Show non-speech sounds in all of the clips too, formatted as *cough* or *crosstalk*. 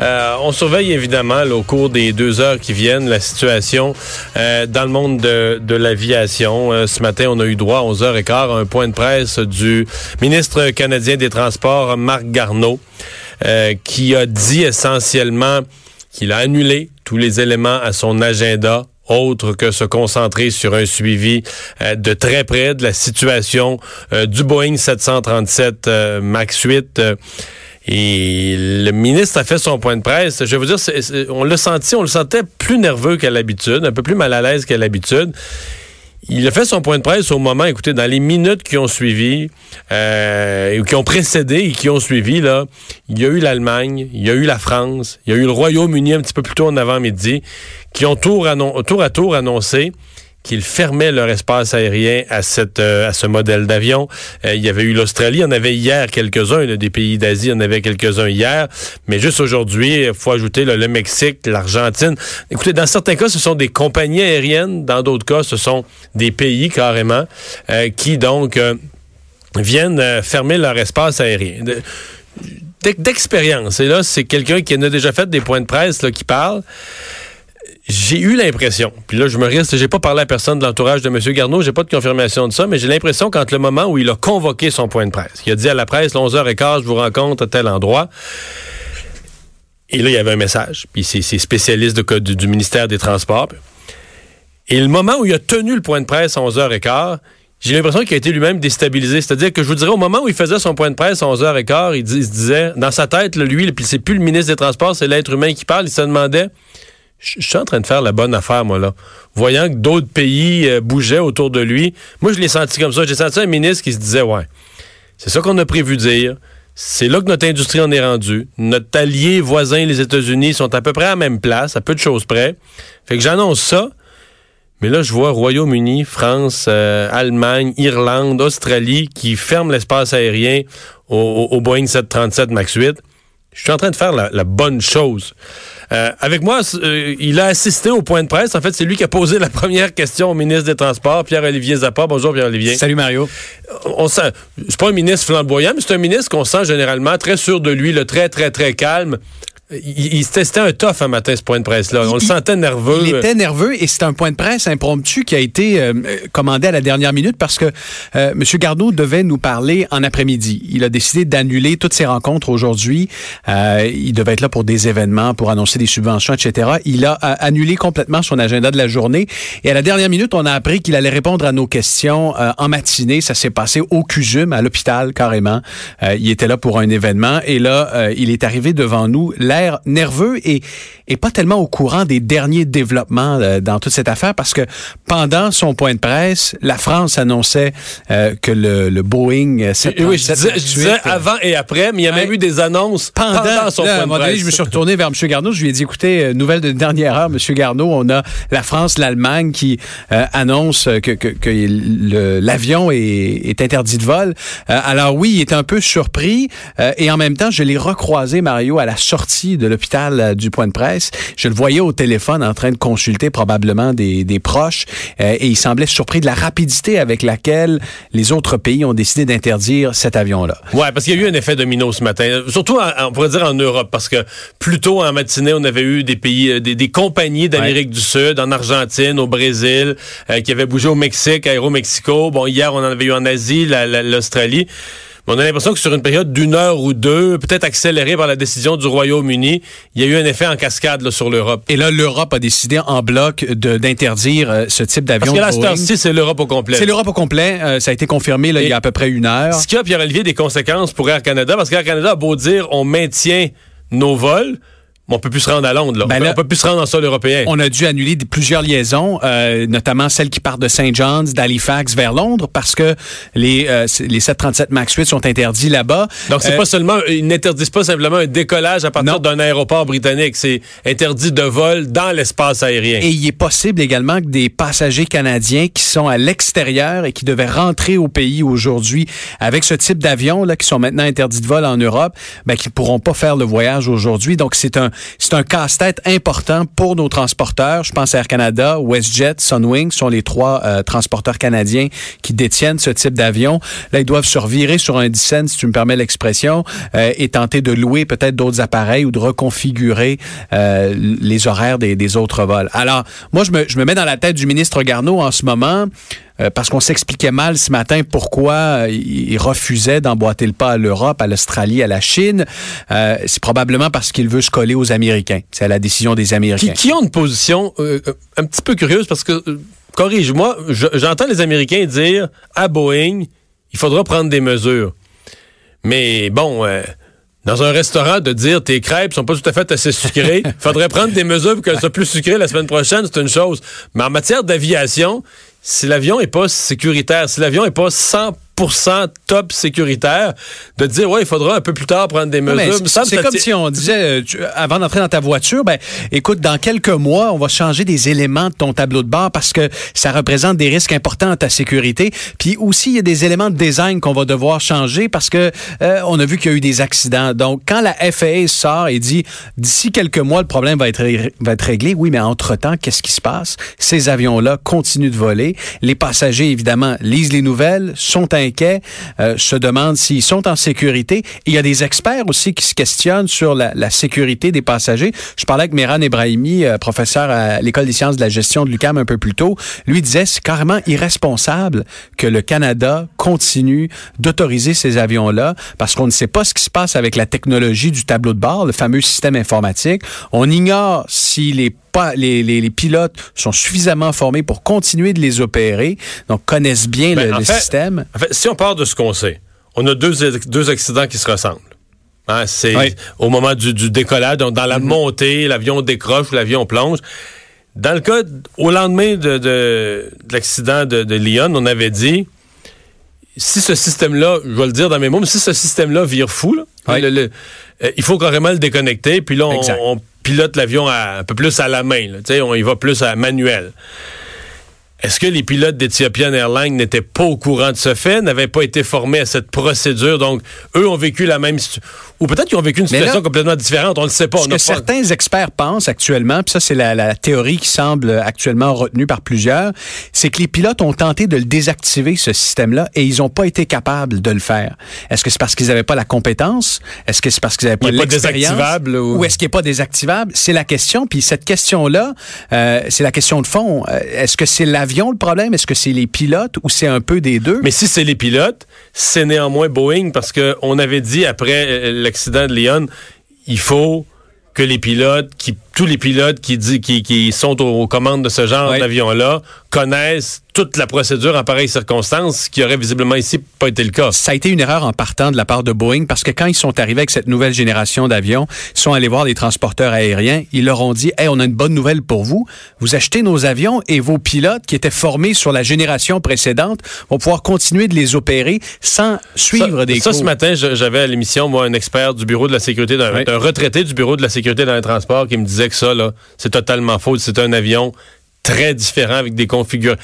Euh, on surveille évidemment au cours des deux heures qui viennent la situation euh, dans le monde de, l'aviation. Euh, ce matin, on a eu droit à 11h15 à un point de presse du ministre canadien des Transports, Marc Garneau, qui a dit essentiellement qu'il a annulé tous les éléments à son agenda autre que se concentrer sur un suivi de très près de la situation du Boeing 737 MAX 8 et le ministre a fait son point de presse. Je veux dire, on l'a senti, on le sentait plus nerveux qu'à l'habitude, un peu plus mal à l'aise qu'à l'habitude. Il a fait son point de presse au moment, écoutez, dans les minutes qui ont suivi, euh, qui ont précédé et qui ont suivi, là, il y a eu l'Allemagne, il y a eu la France, il y a eu le Royaume-Uni un petit peu plus tôt en avant-midi, qui ont tour, tour à tour annoncé qu'ils fermaient leur espace aérien à euh, ce modèle d'avion. Euh, il y avait eu l'Australie, on avait hier quelques-uns, des pays d'Asie, on avait quelques-uns hier, mais juste aujourd'hui, il faut ajouter le Mexique, l'Argentine. Écoutez, dans certains cas, ce sont des compagnies aériennes, dans d'autres cas, ce sont des pays carrément euh, qui donc viennent fermer leur espace aérien. D'expérience, et là, c'est quelqu'un qui en a déjà fait des points de presse là, qui parle j'ai eu l'impression, puis là je me reste, j'ai pas parlé à personne de l'entourage de M. Garneau, j'ai pas de confirmation de ça, mais j'ai l'impression qu'entre le moment où il a convoqué son point de presse, il a dit à la presse, 11h15, je vous rencontre à tel endroit, et là il y avait un message, puis c'est spécialiste du, ministère des Transports, et le moment où il a tenu le point de presse à 11h15, j'ai l'impression qu'il a été lui-même déstabilisé. C'est-à-dire que je vous dirais, au moment où il faisait son point de presse à 11h15, il, il se disait, dans sa tête, lui, puis c'est plus le ministre des Transports, c'est l'être humain qui parle, il se demandait je suis en train de faire la bonne affaire, moi, là. Voyant que d'autres pays euh, bougeaient autour de lui, moi, je l'ai senti comme ça. J'ai senti un ministre qui se disait, ouais, c'est ça qu'on a prévu dire. C'est là que notre industrie en est rendue. Notre allié voisin, les États-Unis, sont à peu près à la même place, à peu de choses près. Fait que j'annonce ça. Mais là, je vois Royaume-Uni, France, euh, Allemagne, Irlande, Australie qui ferment l'espace aérien au, Boeing 737 MAX 8. Je suis en train de faire la bonne chose. Euh, avec moi, euh, il a assisté au point de presse. En fait, c'est lui qui a posé la *laughs* première question au ministre des Transports, Pierre-Olivier Zappa. Bonjour, Pierre-Olivier. Salut, Mario. On sent, c'est pas un ministre flamboyant, mais c'est un ministre qu'on sent généralement très sûr de lui, le très, très, très calme. Il, c'était un tough un matin, ce point de presse-là. On le sentait nerveux. Il était nerveux et c'est un point de presse impromptu qui a été euh, commandé à la dernière minute parce que euh, M. Garneau devait nous parler en après-midi. Il a décidé d'annuler toutes ses rencontres aujourd'hui. Euh, il devait être là pour des événements, pour annoncer des subventions, etc. Il a euh, annulé complètement son agenda de la journée et à la dernière minute, on a appris qu'il allait répondre à nos questions en matinée. Ça s'est passé au CUSUM, à l'hôpital, carrément. il était là pour un événement et là, il est arrivé devant nous nerveux et, et pas tellement au courant des derniers développements euh, dans toute cette affaire parce que pendant son point de presse, la France annonçait euh, que le, le Boeing 737 oui, je disais, avant et après, mais il y a même eu des annonces pendant, son point de presse. je me suis retourné vers M. Garneau, je lui ai dit, écoutez, euh, nouvelle de dernière heure, M. Garneau, on a la France, l'Allemagne qui annonce que, que, que l'avion est, est, interdit de vol. alors oui, il est un peu surpris et en même temps, je l'ai recroisé, Mario, à la sortie de l'hôpital euh, du point de presse. Je le voyais au téléphone en train de consulter probablement des, des proches euh, et il semblait surpris de la rapidité avec laquelle les autres pays ont décidé d'interdire cet avion-là. Ouais, parce qu'il y a eu un effet domino ce matin, surtout on pourrait dire en Europe, parce que plus tôt en matinée, on avait eu des pays, euh, des, des compagnies d'Amérique du Sud, en Argentine, au Brésil, qui avaient bougé au Mexique, à Aéromexico. Bon, hier, on en avait eu en Asie, l'Australie on a l'impression que sur une période d'une heure ou deux, peut-être accélérée par la décision du Royaume-Uni, il y a eu un effet en cascade sur l'Europe. Et là, l'Europe a décidé en bloc d'interdire euh, ce type d'avion. Parce que là, c'est l'Europe au complet. C'est l'Europe au complet. Euh, ça a été confirmé il y a à peu près une heure. Ce qui a, Pierre-Olivier, des conséquences pour Air Canada, parce qu'Air Canada a beau dire on maintient nos vols, on peut plus se rendre à Londres. Là. Ben on peut plus se rendre en sol européen. On a dû annuler plusieurs liaisons, euh, notamment celles qui partent de St. John's, d'Halifax vers Londres, parce que les, euh, les 737 MAX 8 sont interdits là-bas. Donc, c'est euh, pas seulement, ils n'interdisent pas simplement un décollage à partir d'un aéroport britannique. C'est interdit de vol dans l'espace aérien. Et il est possible également que des passagers canadiens qui sont à l'extérieur et qui devaient rentrer au pays aujourd'hui avec ce type d'avion, là, qui sont maintenant interdits de vol en Europe, ben, qui pourront pas faire le voyage aujourd'hui. Donc, c'est un, c'est un casse-tête important pour nos transporteurs. Je pense à Air Canada, WestJet, Sunwing sont les trois euh, transporteurs canadiens qui détiennent ce type d'avion. Là, ils doivent se revirer sur un dixaine, si tu me permets l'expression, euh, et tenter de louer peut-être d'autres appareils ou de reconfigurer euh, les horaires des, des, autres vols. Alors, moi, je me, je me mets dans la tête du ministre Garneau en ce moment. Euh, parce qu'on s'expliquait mal ce matin pourquoi euh, il refusait d'emboîter le pas à l'Europe, à l'Australie, à la Chine. Euh, c'est probablement parce qu'il veut se coller aux Américains. C'est la décision des Américains. Qui, qui ont une position un petit peu curieuse parce que, corrige-moi, j'entends les Américains dire à Boeing, il faudra prendre des mesures. Mais bon dans un restaurant de dire tes crêpes sont pas tout à fait assez sucrées, il *laughs* faudrait prendre des mesures pour qu'elles soient plus sucrées la semaine prochaine, c'est une chose. Mais en matière d'aviation, si l'avion est pas sécuritaire, si l'avion est pas 100 top sécuritaire, de dire, ouais, il faudra un peu plus tard prendre des mesures. C'est comme si on disait, euh, avant d'entrer dans ta voiture, ben, écoute, dans quelques mois, on va changer des éléments de ton tableau de bord parce que ça représente des risques importants à ta sécurité. Puis aussi, il y a des éléments de design qu'on va devoir changer parce que euh, on a vu qu'il y a eu des accidents. Donc, quand la FAA sort et dit, d'ici quelques mois, le problème va être, va être réglé, oui, mais entre-temps, qu'est-ce qui se passe? Ces avions-là continuent de voler. Les passagers, évidemment, lisent les nouvelles, sont euh, se demandent s'ils sont en sécurité. il y a des experts aussi qui se questionnent sur la, sécurité des passagers. Je parlais avec Meran Ebrahimi, euh, professeur à l'École des sciences de la gestion de l'UQAM un peu plus tôt. Lui disait c'est carrément irresponsable que le Canada continue d'autoriser ces avions-là parce qu'on ne sait pas ce qui se passe avec la technologie du tableau de bord, le fameux système informatique. On ignore si les les, pilotes sont suffisamment formés pour continuer de les opérer, donc connaissent bien ben, le, système. En fait, si on part de ce qu'on sait, on a deux, deux accidents qui se ressemblent. Hein, c'est au moment du, décollage, donc dans la mm-hmm. montée, l'avion décroche ou l'avion plonge. Dans le cas, au lendemain de, l'accident de, Lyon, on avait dit, si ce système-là, je vais le dire dans mes mots, mais si ce système-là vire fou, euh, il faut carrément le déconnecter, puis là, on, pilote l'avion un peu plus à la main. on y va plus à manuel. Est-ce que les pilotes d'Ethiopian Airlines n'étaient pas au courant de ce fait, n'avaient pas été formés à cette procédure? Donc, eux ont vécu la même situation. Ou peut-être qu'ils ont vécu une situation complètement différente, on ne le sait pas. Ce que certains experts pensent actuellement, puis ça c'est la, théorie qui semble actuellement retenue par plusieurs, c'est que les pilotes ont tenté de le désactiver, ce système-là, et ils n'ont pas été capables de le faire. Est-ce que c'est parce qu'ils n'avaient pas la compétence? Est-ce que c'est parce qu'ils n'avaient pas l'expérience? Ou, ou est-ce qu'il n'est pas désactivable? C'est la question, puis cette question-là, euh, c'est la question de fond. Euh, est-ce que c'est la le problème? Est-ce que c'est les pilotes ou c'est un peu des deux? Mais si c'est les pilotes, c'est néanmoins Boeing parce qu'on avait dit après euh, l'accident de Lyon, il faut que les pilotes, qui, tous les pilotes qui, dit, qui, qui sont aux, commandes de ce genre d'avion-là connaissent toute la procédure en pareille circonstance, qui aurait visiblement ici pas été le cas. Ça a été une erreur en partant de la part de Boeing parce que quand ils sont arrivés avec cette nouvelle génération d'avions, ils sont allés voir les transporteurs aériens, ils leur ont dit "Hey, on a une bonne nouvelle pour vous. Vous achetez nos avions et vos pilotes qui étaient formés sur la génération précédente vont pouvoir continuer de les opérer sans suivre des Ça ce matin, j'avais à l'émission moi un expert du bureau de la sécurité d'un retraité du bureau de la sécurité dans les transports qui me disait que ça là, c'est totalement faux, c'est un avion très différent avec des configurations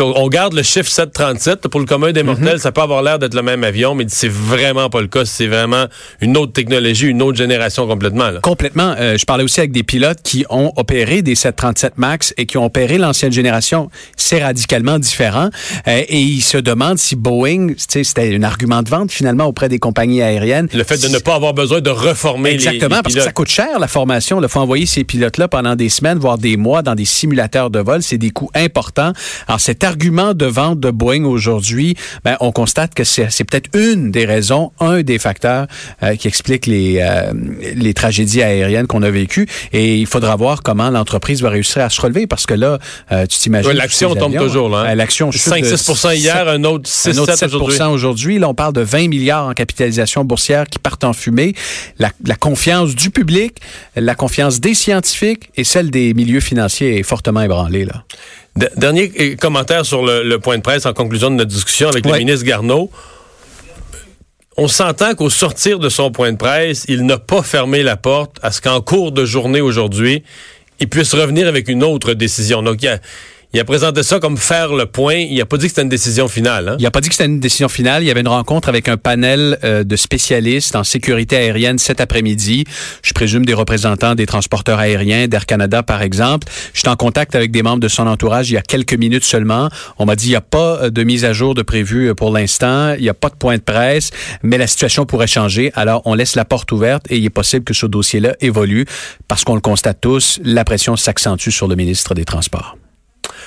on garde le chiffre 737, pour le commun des mortels, mhm. ça peut avoir l'air d'être le même avion, mais c'est vraiment pas le cas. C'est vraiment une autre technologie, une autre génération complètement. Complètement. Euh, je parlais aussi avec des pilotes qui ont opéré des 737 MAX et qui ont opéré l'ancienne génération. C'est radicalement différent. Euh, et ils se demandent si Boeing, c'était un argument de vente finalement auprès des compagnies aériennes. Le fait de ne pas avoir besoin de reformer Exactement, les, parce que ça coûte cher la formation. Il faut envoyer ces pilotes-là pendant des semaines, voire des mois dans des simulateurs de vol. C'est des coûts importants. Alors cet argument de vente de Boeing aujourd'hui, ben, on constate que c'est peut-être une des raisons, un des facteurs euh, qui explique les, euh, les tragédies aériennes qu'on a vécues. Et il faudra voir comment l'entreprise va réussir à se relever parce que là, euh, tu t'imagines... Ouais, L'action tombe toujours. Là, hein? L'action 5-6 hier, un autre 6-7 aujourd'hui. Là, on parle de 20 milliards en capitalisation boursière qui partent en fumée. La, la confiance du public, la confiance des scientifiques et celle des milieux financiers est fortement ébranlée. Là. Dernier commentaire sur le, point de presse en conclusion de notre discussion avec le ministre Garneau. On s'entend qu'au sortir de son point de presse, il n'a pas fermé la porte à ce qu'en cours de journée aujourd'hui, il puisse revenir avec une autre décision. Donc, il y a, il a présenté ça comme faire le point. Il n'a pas dit que c'était une décision finale. Hein? Il n'a pas dit que c'était une décision finale. Il y avait une rencontre avec un panel euh, de spécialistes en sécurité aérienne cet après-midi. Je présume des représentants des transporteurs aériens, d'Air Canada par exemple. J'étais en contact avec des membres de son entourage il y a quelques minutes seulement. On m'a dit il n'y a pas euh, de mise à jour de prévu euh, pour l'instant. Il n'y a pas de point de presse, mais la situation pourrait changer. Alors on laisse la porte ouverte et il est possible que ce dossier-là évolue parce qu'on le constate tous, la pression s'accentue sur le ministre des Transports.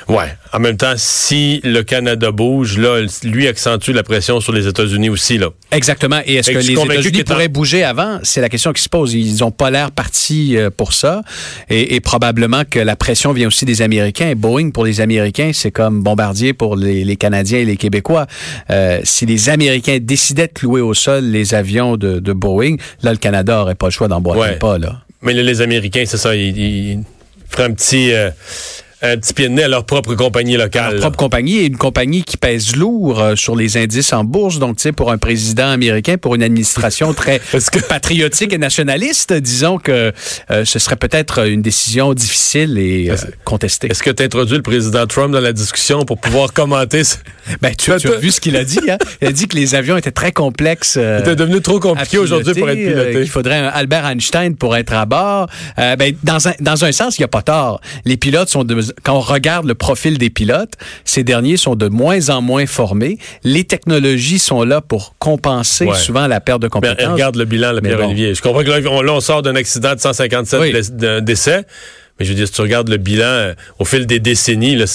Ouais. En même temps, si le Canada bouge, là, lui accentue la pression sur les États-Unis aussi, là. Exactement. Et est-ce que les États-Unis pourraient bouger avant? C'est la question qui se pose. Ils n'ont pas l'air partis euh, pour ça. Et, probablement que la pression vient aussi des Américains. Boeing, pour les Américains, c'est comme Bombardier pour les, Canadiens et les Québécois. Euh, si les Américains décidaient de clouer au sol les avions de, Boeing, là, le Canada n'aurait pas le choix d'emboîter ouais. pas, là. Mais les Américains, c'est ça, ils, ils feraient un petit... Euh, un petit pied de nez à leur propre compagnie locale. Leur propre compagnie et une compagnie qui pèse lourd euh, sur les indices en bourse. Donc, tu sais, pour un président américain, pour une administration très *laughs* *laughs* patriotique et nationaliste, disons que euh, ce serait peut-être une décision difficile et euh, contestée. Est-ce que tu as introduit le président Trump dans la discussion pour pouvoir commenter ça? *laughs* Ben, tu, as vu ce qu'il a dit. Hein? Il a dit que les avions étaient très complexes. C'était devenu trop compliqué aujourd'hui pour être piloté. il faudrait un Albert Einstein pour être à bord. ben, dans, un, dans un sens, il n'y a pas tort. Les pilotes sont de, quand on regarde le profil des pilotes, ces derniers sont de moins en moins formés. Les technologies sont là pour compenser souvent la perte de compétences. regarde le bilan, le Pierre-Olivier. Je comprends que là, on, sort d'un accident de 157 décès. Mais je veux dire, si tu regardes le bilan euh, au fil des décennies, là,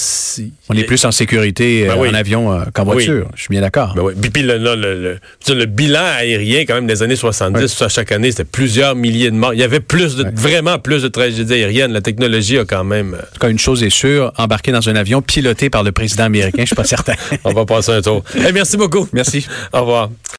on est plus en sécurité ben euh, en avion euh, qu'en voiture. Je suis bien d'accord. Ben oui. Puis le, le, bilan aérien, quand même, des années 70, chaque année, c'était plusieurs milliers de morts. Il y avait plus de, vraiment plus de tragédies aériennes. La technologie a quand même. En tout cas, une chose est sûre, embarquer dans un avion piloté par le président américain, je suis pas certain. *laughs* On va passer un tour. merci beaucoup. Merci. Au revoir.